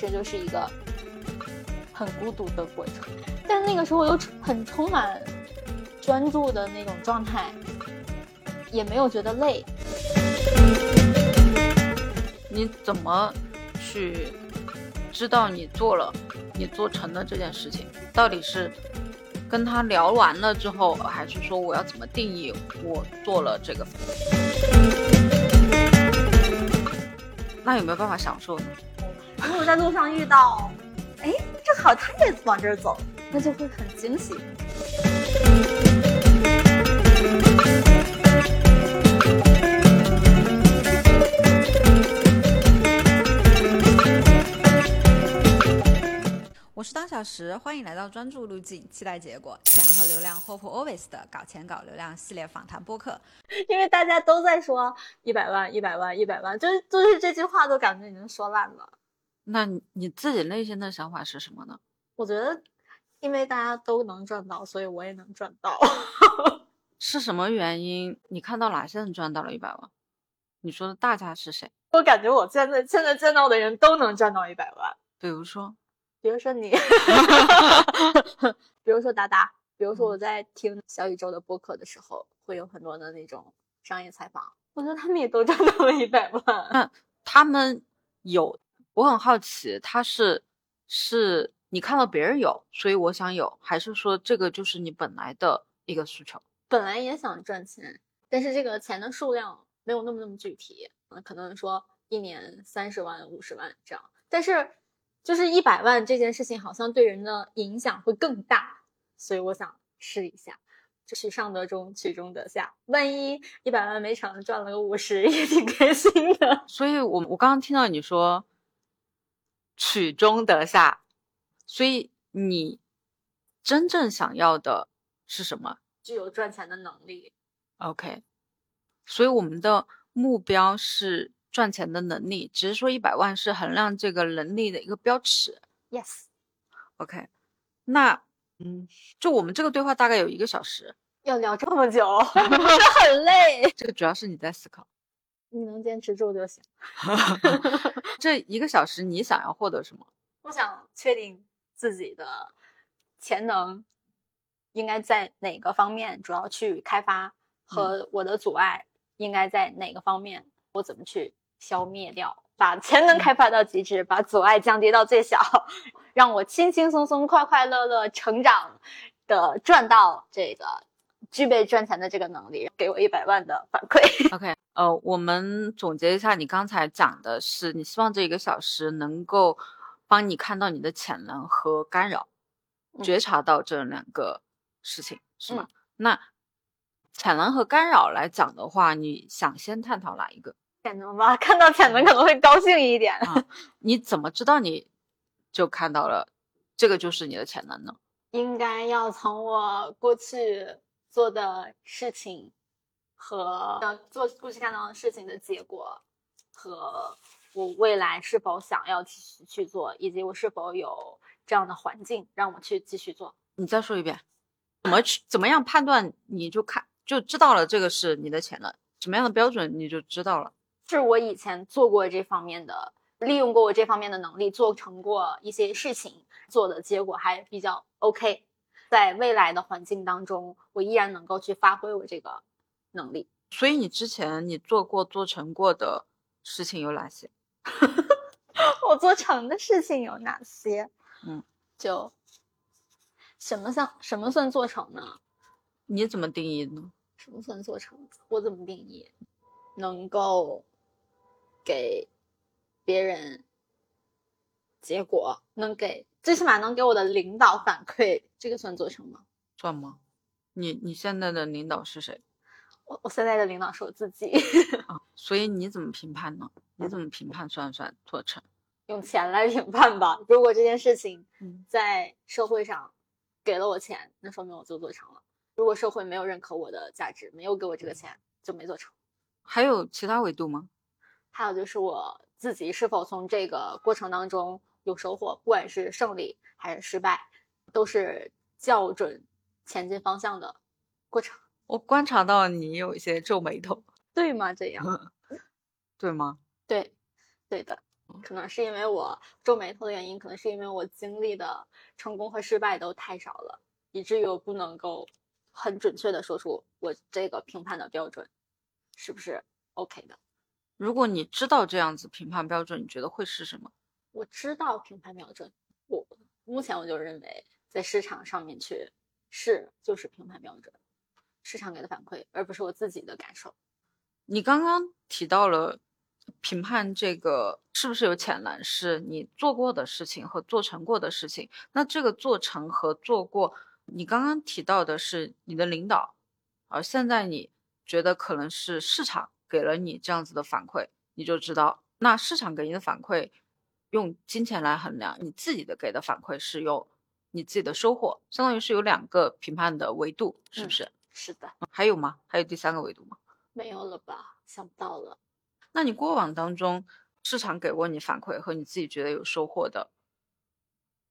这就是一个很孤独的过程。但那个时候又很充满专注的那种状态，也没有觉得累。你怎么去知道你做了、你做成的这件事情？到底是跟他聊完了之后，还是说我要怎么定义我做了这个？那有没有办法享受呢？如果在路上遇到，哎，正好他也往这儿走，那就会很惊喜。我是当小时，欢迎来到专注路径，期待结果，钱和流量，Hope Always 的搞钱搞流量系列访谈播客。因为大家都在说一百万，一百万，一百万，就是就是这句话都感觉已经说烂了。那你自己内心的想法是什么呢？我觉得，因为大家都能赚到，所以我也能赚到。是什么原因？你看到哪些人赚到了一百万？你说的大家是谁？我感觉我现在现在见到的人都能赚到一百万。比如说。比如说你，比如说达达，比如说我在听小宇宙的播客的时候，会有很多的那种商业采访，我觉得他们也都赚到了一百万。那他们有，我很好奇，他是是你看到别人有，所以我想有，还是说这个就是你本来的一个需求？本来也想赚钱，但是这个钱的数量没有那么那么具体，可能说一年三十万、五十万这样，但是。就是一百万这件事情，好像对人的影响会更大，所以我想试一下，取上得中，取中得下。万一一百万没成，赚了个五十，也挺开心的。所以，我我刚刚听到你说取中得下，所以你真正想要的是什么？具有赚钱的能力。OK，所以我们的目标是。赚钱的能力，只是说一百万是衡量这个能力的一个标尺。Yes，OK，那嗯，就我们这个对话大概有一个小时，要聊这么久，很累。这个主要是你在思考，你能坚持住就行。这一个小时你想要获得什么？我想确定自己的潜能应该在哪个方面，主要去开发和我的阻碍应该在哪个方面，我怎么去。消灭掉，把潜能开发到极致，把阻碍降低到最小，让我轻轻松松、快快乐乐成长的赚到这个具备赚钱的这个能力，给我一百万的反馈。OK，呃，我们总结一下，你刚才讲的是，你希望这一个小时能够帮你看到你的潜能和干扰，觉察到这两个事情，是吗？那潜能和干扰来讲的话，你想先探讨哪一个？潜能吧，看到潜能可能会高兴一点。你怎么知道你就看到了这个就是你的潜能呢？应该要从我过去做的事情和做过去看到的事情的结果，和我未来是否想要继续去做，以及我是否有这样的环境让我去继续做。你再说一遍，怎么去怎么样判断你就看就知道了这个是你的潜能？什么样的标准你就知道了？是我以前做过这方面的，利用过我这方面的能力，做成过一些事情，做的结果还比较 OK。在未来的环境当中，我依然能够去发挥我这个能力。所以你之前你做过做成过的事情有哪些？我做成的事情有哪些？嗯，就什么算什么算做成呢？你怎么定义呢？什么算做成？我怎么定义？能够。给别人结果，能给最起码能给我的领导反馈，这个算做成吗？算吗？你你现在的领导是谁？我我现在的领导是我自己啊。所以你怎么评判呢？你怎么评判算不算做成？用钱来评判吧。如果这件事情在社会上给了我钱，那说明我就做成了。如果社会没有认可我的价值，没有给我这个钱，就没做成。还有其他维度吗？还有就是我自己是否从这个过程当中有收获，不管是胜利还是失败，都是校准前进方向的过程。我观察到你有一些皱眉头，对吗？这样，对吗？对，对的。可能是因为我皱眉头的原因，可能是因为我经历的成功和失败都太少了，以至于我不能够很准确的说出我这个评判的标准是不是 OK 的。如果你知道这样子评判标准，你觉得会是什么？我知道评判标准，我目前我就认为在市场上面去试就是评判标准，市场给的反馈，而不是我自己的感受。你刚刚提到了评判这个是不是有潜能，是你做过的事情和做成过的事情。那这个做成和做过，你刚刚提到的是你的领导，而现在你觉得可能是市场给了你这样子的反馈，你就知道，那市场给你的反馈用金钱来衡量，你自己的给的反馈是用你自己的收获，相当于是有两个评判的维度，是不是？是的，还有吗？还有第三个维度吗？没有了吧？想不到了。那你过往当中，市场给过你反馈和你自己觉得有收获的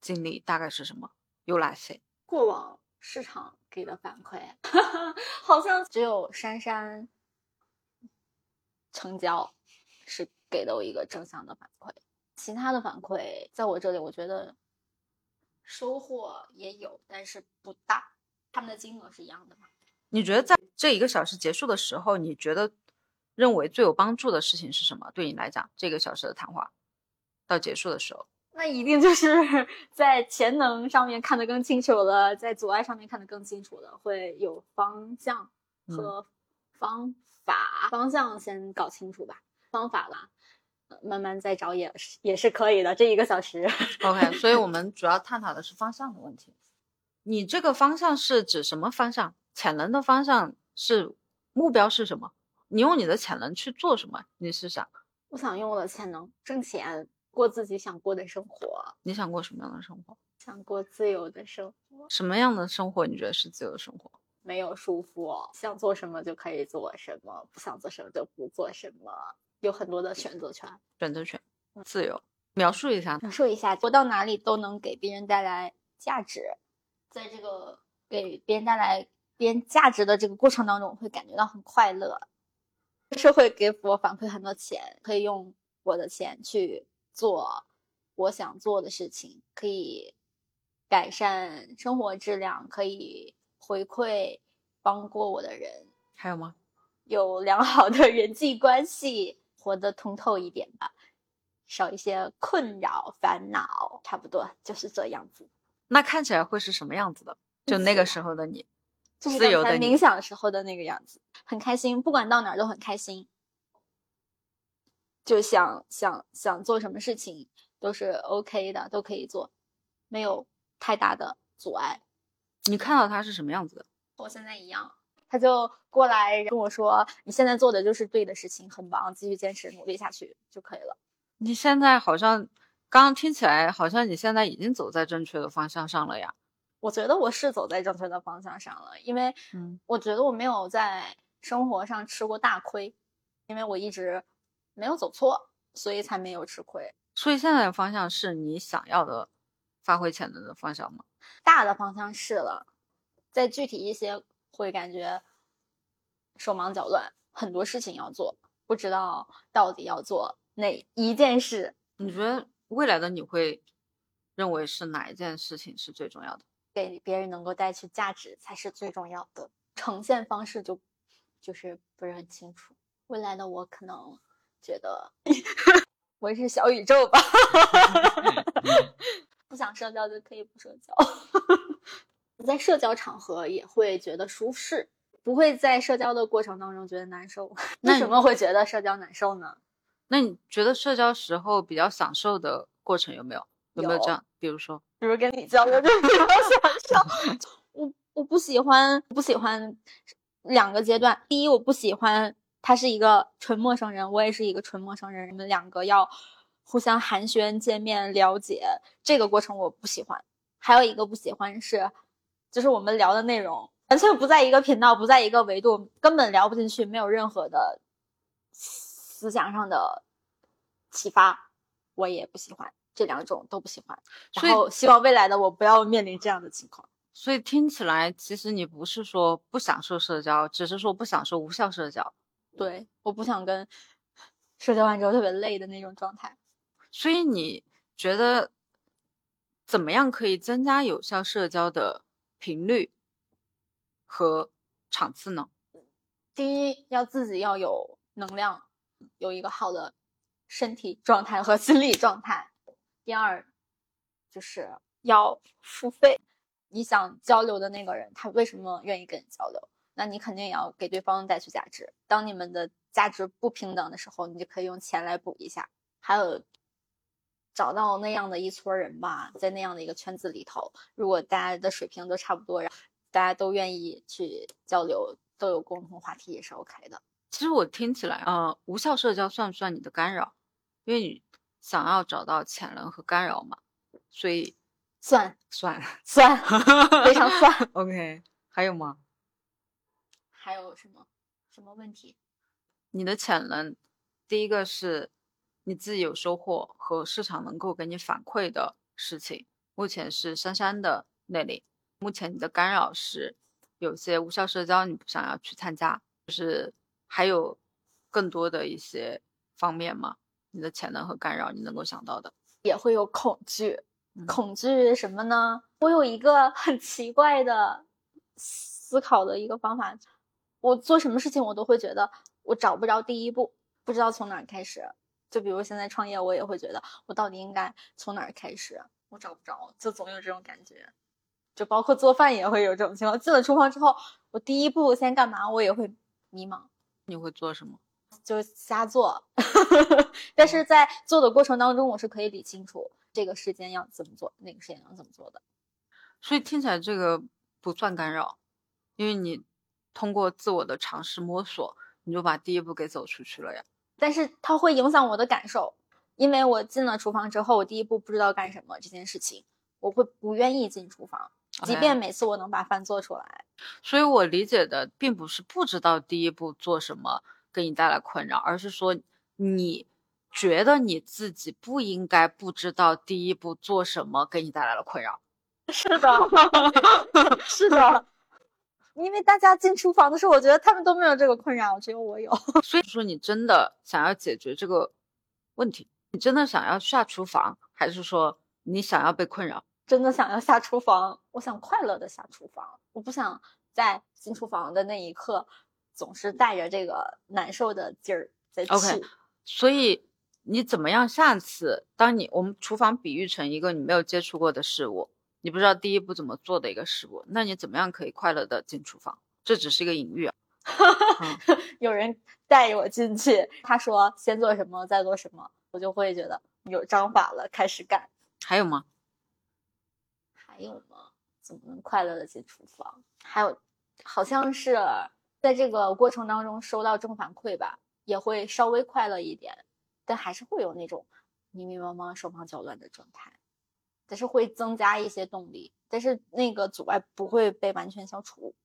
经历大概是什么？有哪些？过往市场给的反馈，好像只有珊珊成交是给了我一个正向的反馈，其他的反馈在我这里，我觉得收获也有，但是不大。他们的金额是一样的吗？你觉得在这一个小时结束的时候，你觉得认为最有帮助的事情是什么？对你来讲，这个小时的谈话到结束的时候，那一定就是 在潜能上面看得更清楚了，在阻碍上面看得更清楚了，会有方向和方法。方向先搞清楚吧，方法啦，慢慢再找也是也是可以的。这一个小时，OK。所以我们主要探讨的是方向的问题。你这个方向是指什么方向？潜能的方向是目标是什么？你用你的潜能去做什么？你是想？我想用我的潜能挣钱，过自己想过的生活。你想过什么样的生活？想过自由的生活。什么样的生活你觉得是自由的生活？没有束缚，想做什么就可以做什么，不想做什么就不做什么，有很多的选择权。选择权，自由。描述一下。描述一下，我到哪里都能给别人带来价值。在这个给别人带来别人价值的这个过程当中，会感觉到很快乐。社会给我反馈很多钱，可以用我的钱去做我想做的事情，可以改善生活质量，可以回馈帮过我的人。还有吗？有良好的人际关系，活得通透一点吧，少一些困扰烦恼，差不多就是这样子。那看起来会是什么样子的？就那个时候的你，自由的冥想时候的那个样子，很开心，不管到哪儿都很开心，就想想想做什么事情都是 OK 的，都可以做，没有太大的阻碍。你看到他是什么样子的？和现在一样，他就过来跟我说：“你现在做的就是对的事情，很棒，继续坚持努力下去就可以了。”你现在好像。刚刚听起来好像你现在已经走在正确的方向上了呀？我觉得我是走在正确的方向上了，因为，嗯，我觉得我没有在生活上吃过大亏，因为我一直没有走错，所以才没有吃亏。所以现在的方向是你想要的发挥潜能的方向吗？大的方向是了，再具体一些会感觉手忙脚乱，很多事情要做，不知道到底要做哪一件事。你觉得？未来的你会认为是哪一件事情是最重要的？给别人能够带去价值才是最重要的。呈现方式就就是不是很清楚。未来的我可能觉得我是小宇宙吧，不想社交就可以不社交。在社交场合也会觉得舒适，不会在社交的过程当中觉得难受。为什么会觉得社交难受呢？那你觉得社交时候比较享受的过程有没有？有没有这样？比如说，比如跟你交流就比较享受。我我不喜欢，不喜欢两个阶段。第一，我不喜欢他是一个纯陌生人，我也是一个纯陌生人，你们两个要互相寒暄、见面、了解，这个过程我不喜欢。还有一个不喜欢是，就是我们聊的内容完全不在一个频道，不在一个维度，根本聊不进去，没有任何的。思想上的启发，我也不喜欢，这两种都不喜欢。然后希望未来的我不要面临这样的情况。所以听起来，其实你不是说不享受社交，只是说不享受无效社交。对，我不想跟社交完之后特别累的那种状态。所以你觉得怎么样可以增加有效社交的频率和场次呢？第一，要自己要有能量，有一个好的身体状态和 心理状态。第二，就是要付费。你想交流的那个人，他为什么愿意跟你交流？那你肯定也要给对方带去价值。当你们的价值不平等的时候，你就可以用钱来补一下。还有，找到那样的一撮人吧，在那样的一个圈子里头，如果大家的水平都差不多，然后大家都愿意去交流，都有共同话题，也是 OK 的。其实我听起来，呃，无效社交算不算你的干扰？因为你想要找到潜能和干扰嘛，所以算算 算，非常 算。OK，还有吗？还有什么什么问题？你的潜能，第一个是你自己有收获和市场能够给你反馈的事情，目前是珊珊的那里。目前你的干扰是有些无效社交，你不想要去参加，就是还有更多的一些方面吗？你的潜能和干扰，你能够想到的？也会有恐惧，嗯恐惧什么呢？我有一个 很奇怪的思考的一个方法，我做什么事情我都会觉得我找不着第一步，不知道从哪儿开始。就比如现在创业，我也会觉得我到底应该从哪儿开始，我找不着，就总有这种感觉。就包括做饭也会有这种情况，进了厨房之后，我第一步先干嘛，我也会迷茫。你会做什么？就瞎做，但是在做的过程当中，我是可以理清楚这个时间要怎么做，那个时间要怎么做的。所以听起来这个不算干扰，因为你通过自我的尝试摸索，你就把第一步给走出去了呀。但是它会影响我的感受，因为我进了厨房之后，我第一步不知道干什么这件事情，我会不愿意进厨房，即便每次我能把饭做出来。所以我理解的并不是不知道第一步做什么给你带来困扰，而是说你觉得你自己不应该不知道第一步做什么给你带来了困扰。是的，是的，因为大家进厨房的时候，我觉得他们都没有这个困扰，只有我有。所以说你真的想要解决这个问题，你真的想要下厨房，还是说你想要被困扰？真的想要下厨房，我想快乐的下厨房，我不想在进厨房的那一刻总是带着这个难受的劲儿在去。OK 所以你怎么样？下次当你我们厨房比喻成一个你没有接触过的事物，你不知道第一步怎么做的一个食物，那你怎么样可以快乐的进厨房？这只是一个隐喻啊。嗯 有人带我进去，他说先做什么，再做什么，我就会觉得有章法了，开始干。还有吗？还有吗？怎么能快乐的进厨房？还有，好像是在这个过程当中收到正反馈吧，也会稍微快乐一点，但还是会有那种迷迷茫茫、手忙脚乱的状态，但是会增加一些动力，但是那个阻碍不会被完全消除。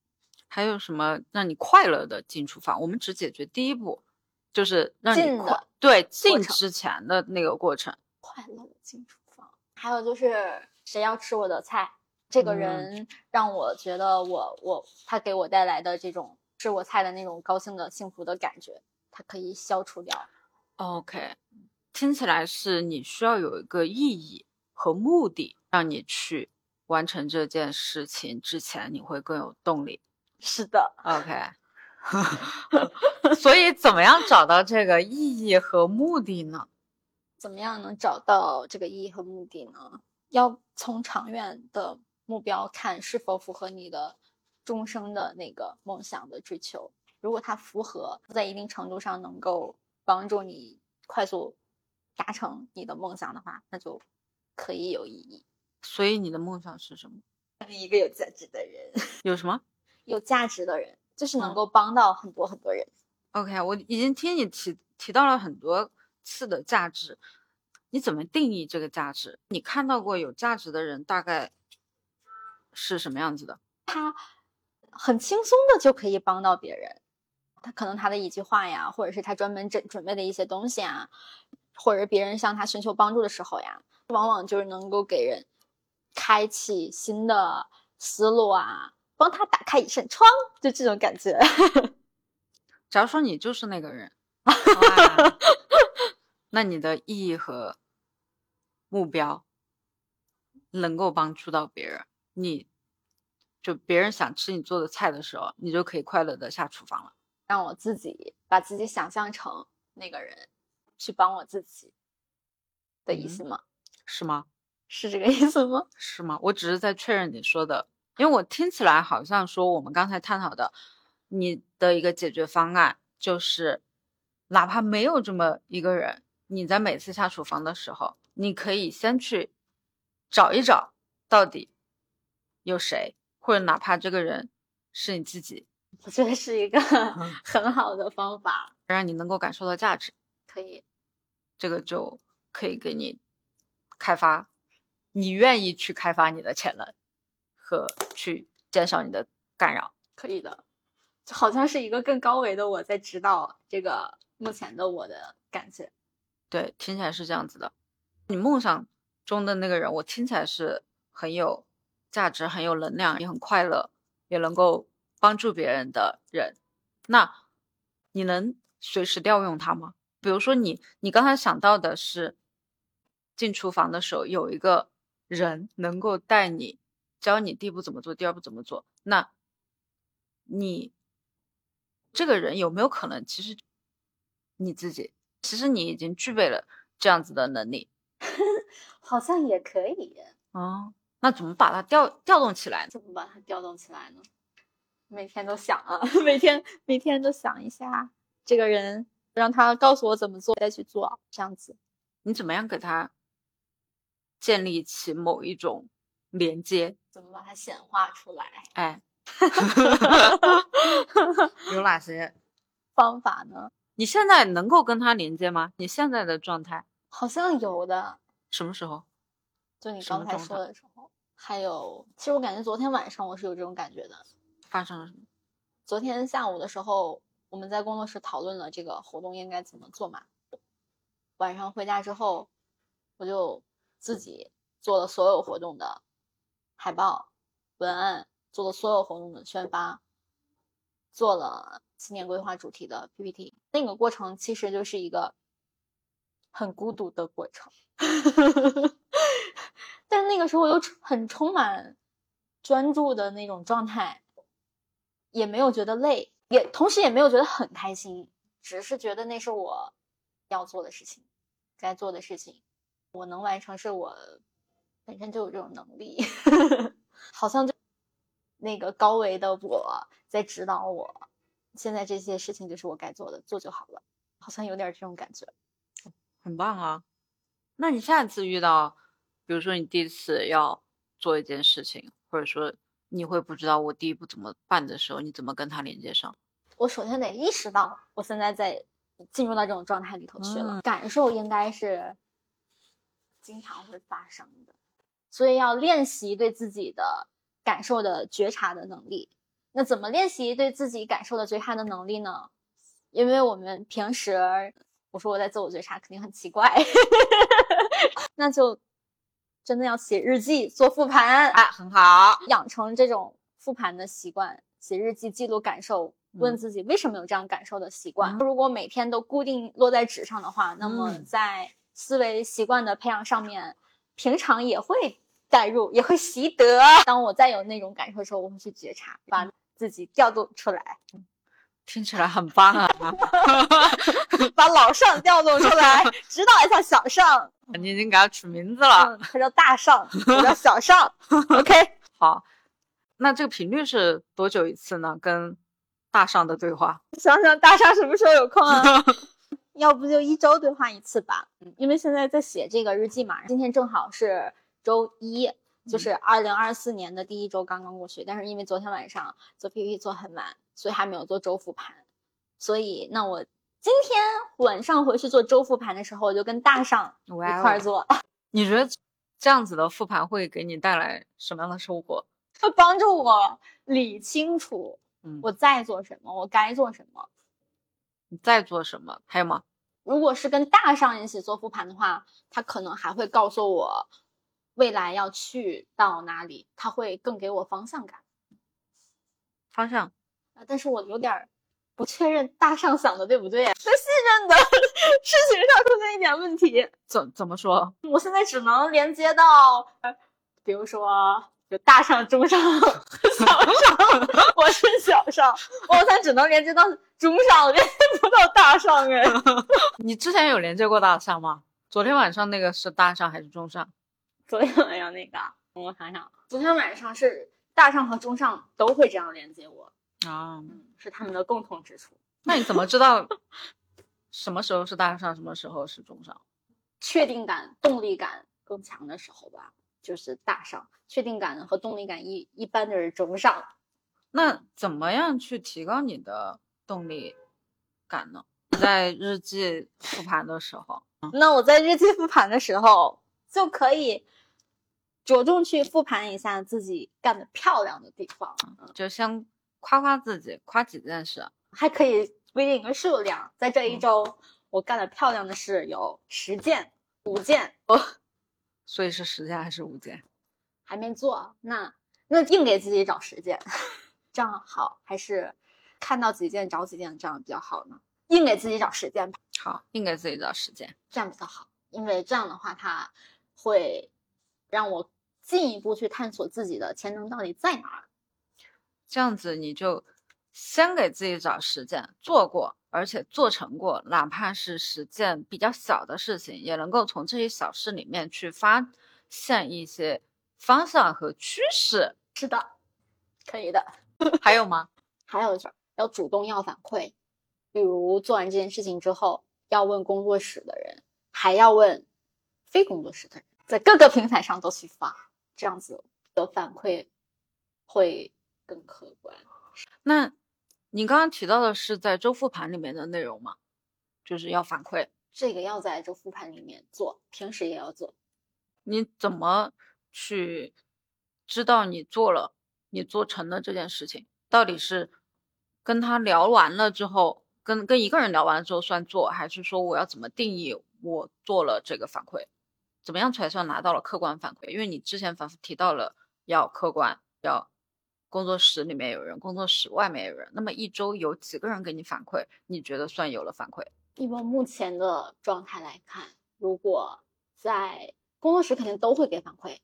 还有什么让你快乐的进厨房？我们只解决第一步，就是让你快的对进之前的那个过程。快乐的进厨房。还有就是谁要吃我的菜，这个嗯人让我觉得我我他给我带来的这种吃我菜的那种高兴的幸福的感觉，它可以消除掉。OK，听起来是你需要有一个意义和目的，让你去完成这件事情之前，你会更有动力。是的，OK，所以怎么样找到这个意义和目的呢？怎么样能找到这个意义和目的呢？要从长远的目标看是否符合你的终生的那个梦想的追求。如果它符合，在一定程度上能够帮助你快速达成你的梦想的话，那就可以有意义。所以你的梦想是什么？一个有价值的人，有什么有价值的人，就是能嗯够帮到很多很多人。？OK，我已经听你提提到了很多次的价值，你怎么定义这个价值？你看到过有价值的人大概是什么样子的？他很轻松的就可以帮到别人。他可能他的一句话呀，或者是他专门准准备的一些东西啊，或者别人向他寻求帮助的时候呀，往往就是能够给人开启新的思路啊，帮他打开一扇窗，就这种感觉。假如说你就是那个人，哇那你的意义和目标能够帮助到别人，你就别人想吃你做的菜的时候，你就可以快乐的下厨房了。让我自己把自己想象成那个人，去帮我自己的意思吗？是吗？是这个意思吗？是吗？我只是在确认你说的，因为我听起来好像说我们刚才探讨的，你的一个解决方案就是，哪怕没有这么一个人，你在每次下厨房的时候，你可以先去找一找，到底有谁，或者哪怕这个人是你自己，我觉得是一个 很好的方法，让你能够感受到价值。可以，这个就可以给你开发。你愿意去开发你的潜能，和去减少你的干扰，可以的，就好像是一个更高维的我在指导这个目前的我的感觉。对，听起来是这样子的。你梦想中的那个人，我听起来是很有价值、很有能量、也很快乐，也能够帮助别人的人。那你能随时调用他吗？比如说你，你刚才想到的是进厨房的时候有一个。人能够带你，教你第一步怎么做，第二步怎么做。那，你这个人有没有可能，其实你自己，其实你已经具备了这样子的能力？好像也可以。哦，那怎么把它调调动起来？怎么把它调动起来呢？每天都想啊，每天每天都想一下这个人，让他告诉我怎么做，再去做，这样子。你怎么样给他？建立起某一种连接，怎么把它显化出来？哎，有哪些方法呢？你现在能够跟他连接吗？你现在的状态好像有的。什么时候？就你刚才说的时候。还有，其实我感觉昨天晚上我是有这种感觉的。发生了什么？昨天下午的时候，我们在工作室讨论了这个活动应该怎么做嘛。晚上回家之后，我就。自己做了所有活动的海报、文案，做了所有活动的宣发，做了新年规划主题的 PPT。那个过程其实就是一个很孤独的过程，但是那个时候又很充满专注的那种状态，也没有觉得累，也同时也没有觉得很开心，只是觉得那是我要做的事情，该做的事情。我能完成是我本身就有这种能力，好像就那个高维的我在指导我，现在这些事情就是我该做的，做就好了，好像有点这种感觉，很棒啊！那你下次遇到，比如说你第一次要做一件事情，或者说你会不知道我第一步怎么办的时候，你怎么跟他连接上？我首先得意识到我现在在进入到这种状态里头去了，感受应该是。经常会发生的，所以要练习对自己的感受的觉察的能力。那怎么练习对自己感受的觉察的能力呢？因为我们平时，我说我在自我觉察，肯定很奇怪，那就真的要写日记、做复盘啊，很好，养成这种复盘的习惯，写日记记录感受，问自己为什么有这样感受的习惯。如果每天都固定落在纸上的话，那么在思维习惯的培养上面，平常也会带入，也会习得。当我再有那种感受的时候，我会去觉察，把自己调动出来。听起来 很棒啊！把老尚调动出来，指导一下小尚。你已经给他取名字了，他叫大尚，我叫小尚。OK，好。那这个频率是多久一次呢？跟大上的对话？想想大上什么时候有空啊？要不就一周对话一次吧，因为现在在写这个日记嘛。今天正好是周一，就是二零二四年的第一周刚刚过去。但是因为昨天晚上做 PPT 做很晚，所以还没有做周复盘。所以那我今天晚上回去做周复盘的时候，我就跟大上一块做。你觉得这样子的复盘会给你带来什么样的收获？会帮助我理清楚，我在做什么，我该做什么。你在做什么？还有吗？如果是跟大上一起做复盘的话，他可能还会告诉我未来要去到哪里，他会更给我方向感。方向啊，但是我有点不确认大上想的对不对，在信任的事情上出现一点问题。怎怎么说？我现在只能连接到，比如说有大上、中上、小上，我是小上，我现在只能连接到中上，连接不到大上哎。你之前有连接过大上吗？昨天晚上那个是大上还是中上？昨天晚上那个，我想想，昨天晚上是大上和中上都会这样连接我。啊，是他们的共同之处。那你怎么知道什么时候是大上，什么时候是中上？确定感、动力感更强的时候吧，就是大上；确定感和动力感一一般的是中上。那怎么样去提高你的动力感呢？在日记复盘的时候，那我在日记复盘的时候就可以着重去复盘一下自己干的漂亮的地方，就先。夸夸自己，夸几件事，还可以规定一个数量。在这一周，我干的漂亮的事有十件、五件。哦，所以是十件还是五件？还没做，那那硬给自己找十件，这样好还是看到几件找几件这样比较好呢？硬给自己找十件吧。好，硬给自己找十件，这样比较好，因为这样的话，它会让我进一步去探索自己的潜能到底在哪儿。这样子你就先给自己找实践做过，而且做成过，哪怕是十件比较小的事情，也能够从这些小事里面去发现一些方向和趋势。是的，可以的。还有吗？还有就是要主动要反馈，比如做完这件事情之后，要问工作室的人，还要问非工作室的人，在各个平台上都去发，这样子的反馈会。更客观。那，你刚刚提到的是在周复盘里面的内容吗？就是要反馈，这个要在周复盘里面做，平时也要做。你怎么去知道你做了，你做成了这件事情？到底是跟他聊完了之后，跟跟一个人聊完了之后算做，还是说我要怎么定义我做了这个反馈？怎么样才算拿到了客观反馈？因为你之前反复提到了要客观，要。工作室里面有人，工作室外面有人。那么一周有几个人给你反馈？你觉得算有了反馈？以我目前的状态来看，如果在工作室肯定都会给反馈。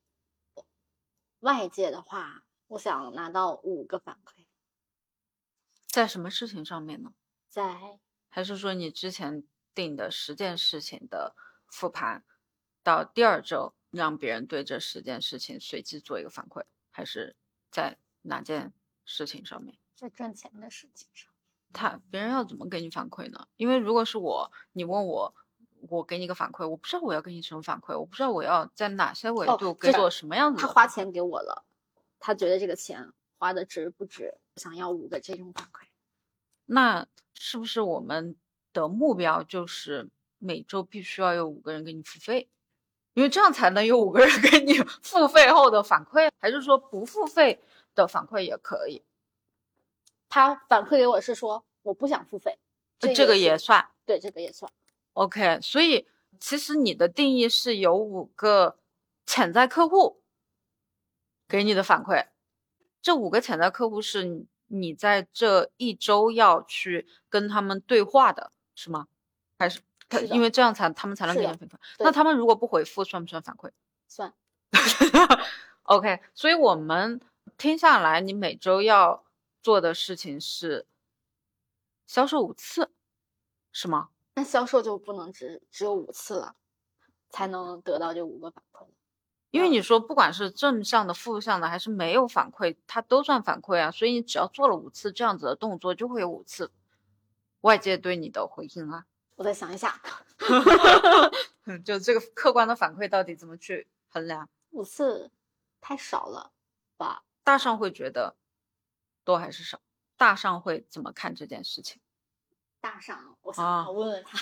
外界的话，我想拿到五个反馈。在什么事情上面呢？在还是说你之前定的十件事情的复盘，到第二周让别人对这十件事情随机做一个反馈，还是在？哪件事情上面，在赚钱的事情上，他别人要怎么给你反馈呢？因为如果是我，你问我，我给你个反馈，我不知道我要给你什么反馈，我不知道我要在哪些维度给做什么样子。他花钱给我了，他觉得这个钱花的值不值？想要五个这种反馈，那是不是我们的目标就是每周必须要有五个人给你付费？因为这样才能有五个人 给你付费后的反馈，还是说不付费？的反馈也可以，他反馈给我是说我不想付费，这个也算，对，这个也算。OK，所以其实你的定义是有五个潜在客户给你的反馈，这五个潜在客户是你在这一周要去跟他们对话的，是吗？还是他因为这样才他们才能给你反馈？那他们如果不回复，算不算反馈？算。OK，所以我们。听下来，你每周要做的事情是销售五次，是吗？那销售就不能只只有五次了，才能得到这五个反馈。因为你说不管是正向的、负向的，还是没有反馈，它都算反馈啊。所以你只要做了五次这样子的动作，就会有五次外界对你的回应啊。我再想一下，就这个客观的反馈到底怎么去衡量？五次太少了吧？大上会觉得多还是少？大上会怎么看这件事情？大上，我想问问他，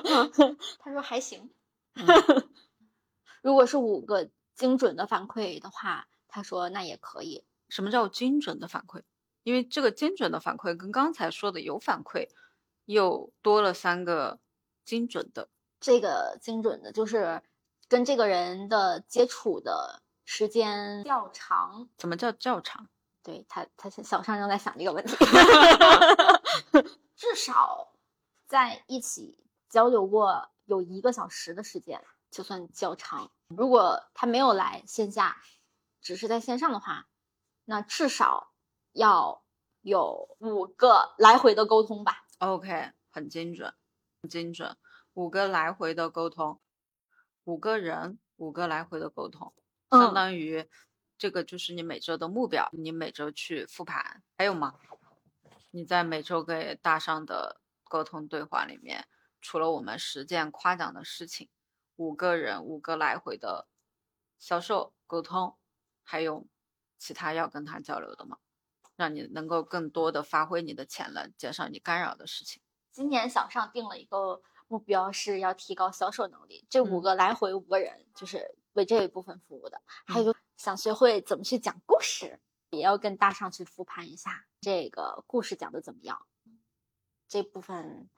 他说还行。如果是五个精准的反馈的话，他说那也可以。什么叫精准的反馈？因为这个精准的反馈跟刚才说的有反馈又多了三个精准的。这个精准的就是跟这个人的接触的。时间较长，怎么叫较长？对他，他小上正在想这个问题。至少在一起交流过有一个小时的时间，就算较长。如果他没有来线下，只是在线上的话，那至少要有五个来回的沟通吧。OK，很精准，很精准，五个来回的沟通，五个人，五个来回的沟通，相嗯，当于这个就是你每周的目标，你每周去复盘。还有吗？你在每周给大上的沟通对话里面，除了我们实践夸奖的事情，五个人五个来回的销售沟通，还有其他要跟他交流的吗？让你能够更多的发挥你的潜能，减少你干扰的事情。今年小上定了一个目标，是要提高销售能力。这五个来回五个人，就是为这一部分服务的。还有就想学会怎么去讲故事，也要跟大上去复盘一下这个故事讲的怎么样。这部分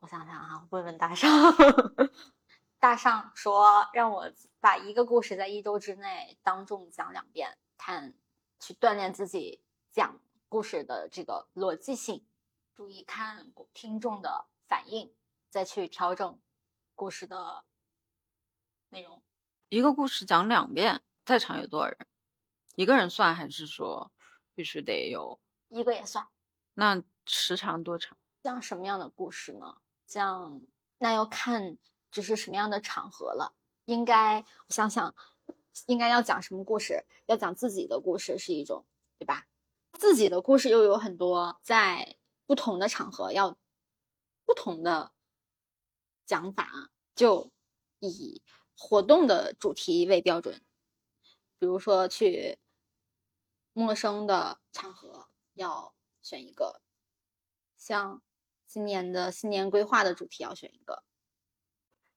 我想想啊，问问大上。大上说让我把一个故事在一周之内当众讲两遍，看去锻炼自己讲故事的这个逻辑性。注意看听众的反应，再去调整故事的内容。一个故事讲两遍，在场有多少人？一个人算还是说必须得有？一个也算。那时长多长？讲什么样的故事呢？讲那要看这是什么样的场合了。应该我想想，应该要讲什么故事？要讲自己的故事是一种，对吧？自己的故事又有很多，在不同的场合要不同的讲法，就以活动的主题为标准。比如说去陌生的场合要选一个，像今年的新年规划的主题要选一个，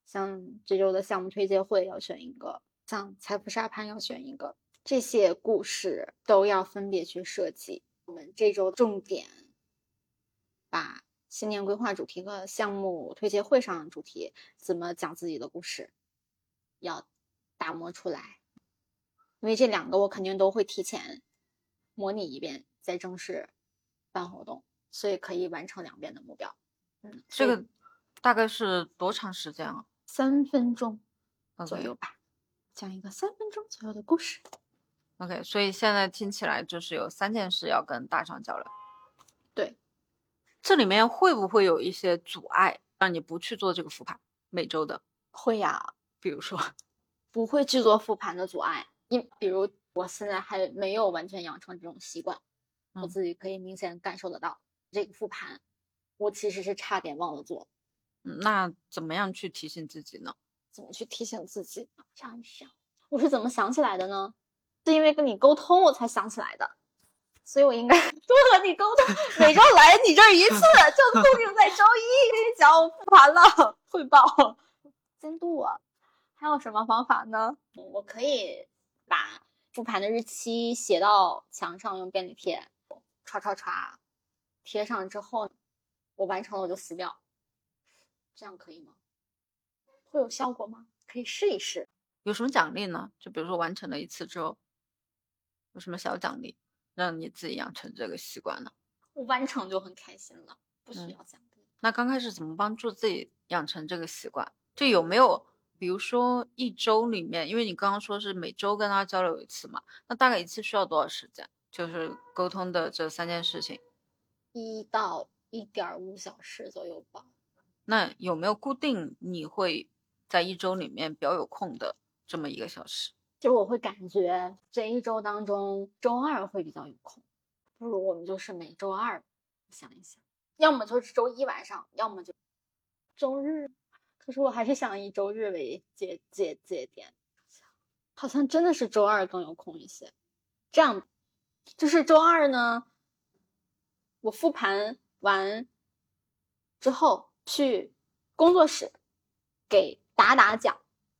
像这周的项目推介会要选一个，像财富沙盘要选一个，这些故事都要分别去设计。我们这周重点把新年规划主题和项目推介会上主题怎么讲自己的故事，要打磨出来。因为这两个我肯定都会提前模拟一遍，再正式办活动，所以可以完成两遍的目标。嗯，这个大概是多长时间啊三分钟左右吧，讲一个三分钟左右的故事。OK，所以现在听起来就是有三件事要跟大厂交流。对，这里面会不会有一些阻碍，让你不去做这个复盘每周的？会呀，比如说，不会制作复盘的阻碍，因比如我现在还没有完全养成这种习惯，我嗯自己可以明显感受得到，这个复盘我其实是差点忘了做，嗯那怎么样去提醒自己呢？怎么去提醒自己？想一想，我是怎么想起来的呢？是因为跟你沟通我才想起来的，所以我应该 多和你沟通。每周来你这儿一次，就固定在周一跟你讲我复盘了，汇报 监督我。还有什么方法呢？我可以把复盘的日期写到墙上，用便利贴歘歘歘贴上之后，我完成了我就撕掉，这样可以吗？会有效果吗？可以试一试。有什么奖励呢？就比如说完成了一次之后，有什么小奖励，让你自己养成这个习惯呢？我完成就很开心了，不需嗯要奖励。那刚开始怎么帮助自己养成这个习惯？就有没有，比如说一周里面，因为你刚刚说是每周跟他交流一次嘛，那大概一次需要多少时间？就是沟通的这三件事情，一到一点五小时左右吧。那有没有固定你会在一周里面比较有空的这么一个小时？就是我会感觉这一周当中，周二会比较有空，不如我们就是每周二想一想，要么就是周一晚上，要么就周日。可是我还是想以周日为节节节点，好像真的是周二更有空一些。这样，就是周二呢，我复盘完之后去工作室给达达讲。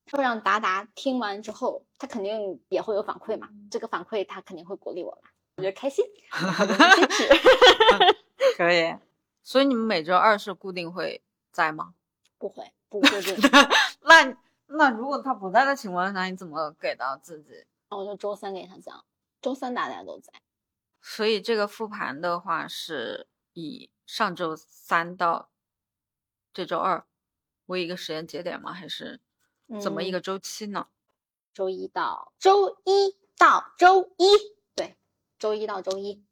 会让达达听完之后，他肯定也会有反馈嘛。这个反馈他肯定会鼓励我吧，我觉得开心。可以。所以你们每周二是固定会在吗？不会，不固定，那那如果他不在的情况下，你怎么给到自己？那我就周三给他讲，周三大家都在。所以这个复盘的话，是以上周三到这周二为一个时间节点吗？还是怎么一个周期呢？周一到周一到周一，对，周一到周一，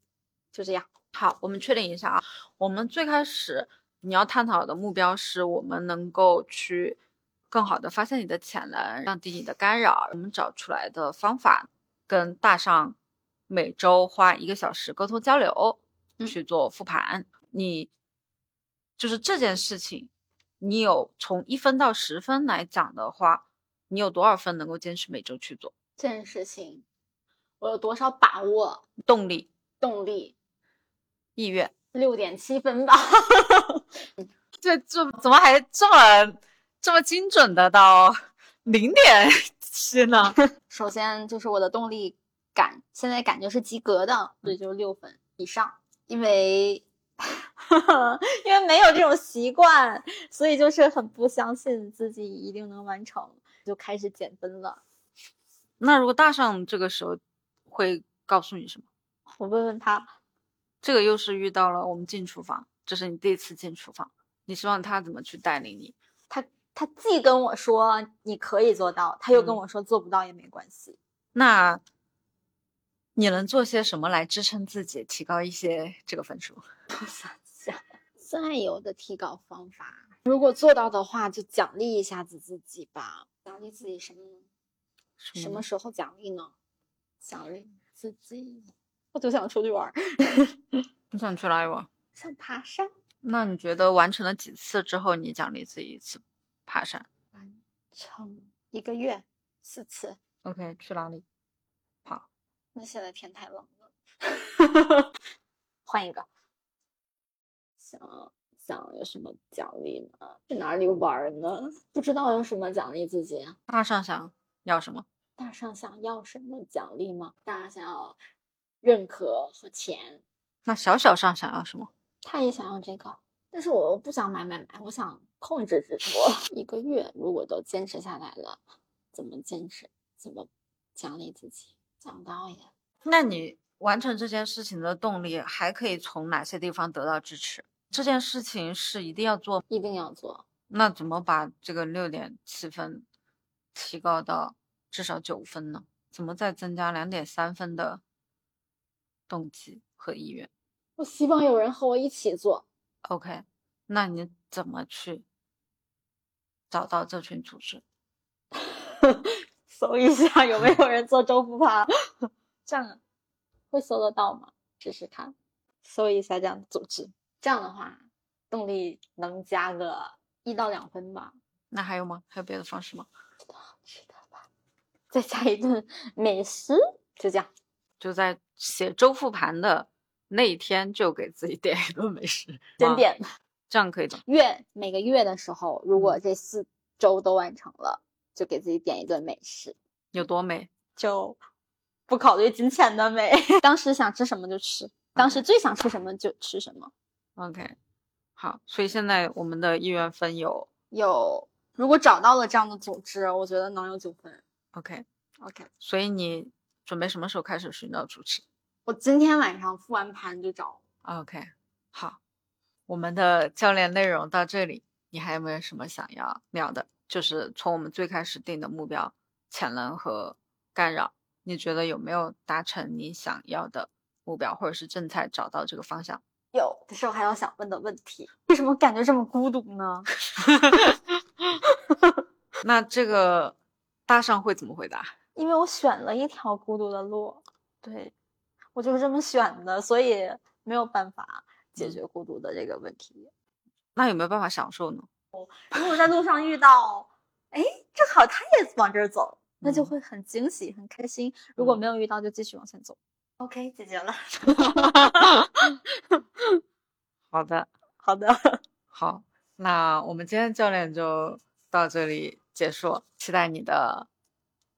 就这样。好，我们确定一下啊。我们最开始你要探讨的目标是我们能够去更好的发现你的潜能，降低你的干扰。我们找出来的方法跟大上每周花一个小时沟通交流去做复盘。你就是这件事情，你有从一分到十分来讲的话，你有多少分能够坚持每周去做这件事情？我有多少把握？动力、动力、意愿？六点七分吧。这这怎么还这么这么精准的到零点七呢？首先就是我的动力感，现在感觉是及格的，所以就是六分以上。因为 因为没有这种习惯，所以就是很不相信自己一定能完成，就开始减分了。那如果大上这个时候会告诉你什么？我问问他。这个又是遇到了我们进厨房，这是你第一次进厨房，你希望他怎么去带领你？他他既跟我说你可以做到，他又跟我说做不到也没关系。那你能做些什么来支撑自己，提高一些这个分数？我想想，再有的提高方法，如果做到的话，就奖励一下子自己吧。奖励自己什么呢？什么时候奖励呢？奖励自己。我就想出去玩，你想去哪里玩？想爬山。那你觉得完成了几次之后，你奖励自己一次爬山？完成一个月四次。OK，去哪里？好。那现在天太冷了，换一个。想想有什么奖励呢？去哪里玩呢？不知道有什么奖励自己。大上想要什么？大上想要什么奖励吗？大上想要。认可和钱，那小小上想要什么？他也想要这个，但是我不想买买买，我想控制直播 一个月。如果都坚持下来了，怎么坚持？怎么奖励自己？讲道理。那你完成这件事情的动力还可以从哪些地方得到支持？这件事情是一定要做，一定要做。那怎么把这个六点七分提高到至少九分呢？怎么再增加两点三分的？动机和意愿，我希望有人和我一起做。OK，那你怎么去找到这群组织？搜一下有没有人做周复盘，这样 会搜得到吗？试试看，搜一下这样的组织，这样的话动力能加个一到两分吧。那还有吗？还有别的方式吗？好吃的吧，再加一顿美食，就这样。就在写周复盘的那一天，就给自己点一顿美食，真点，这样可以的。月每个月的时候，如果这四周都完成了，就给自己点一顿美食。有多美？就不考虑金钱的美。当时想吃什么就吃，当时最想吃什么就吃什么。OK，好。所以现在我们的意愿分有有，如果找到了这样的组织，我觉得能有九分。OK，OK。所以你。准备什么时候开始寻找主持？我今天晚上复完盘就找。OK，好，我们的教练内容到这里，你还有没有什么想要聊的？就是从我们最开始定的目标、潜能和干扰，你觉得有没有达成你想要的目标，或者是正在找到这个方向？有，的是我还有想问的问题：为什么感觉这么孤独呢？那这个大上会怎么回答？因为我选了一条孤独的路，对我就是这么选的，所以没有办法解决孤独的这个问题。那有没有办法享受呢？如果在路上遇到，哎，正好他也往这儿走，那就会很惊喜、很开心。如果没有遇到，就继续往前走。OK，解决了。好的，好的，好。那我们今天教练就到这里结束，期待你的。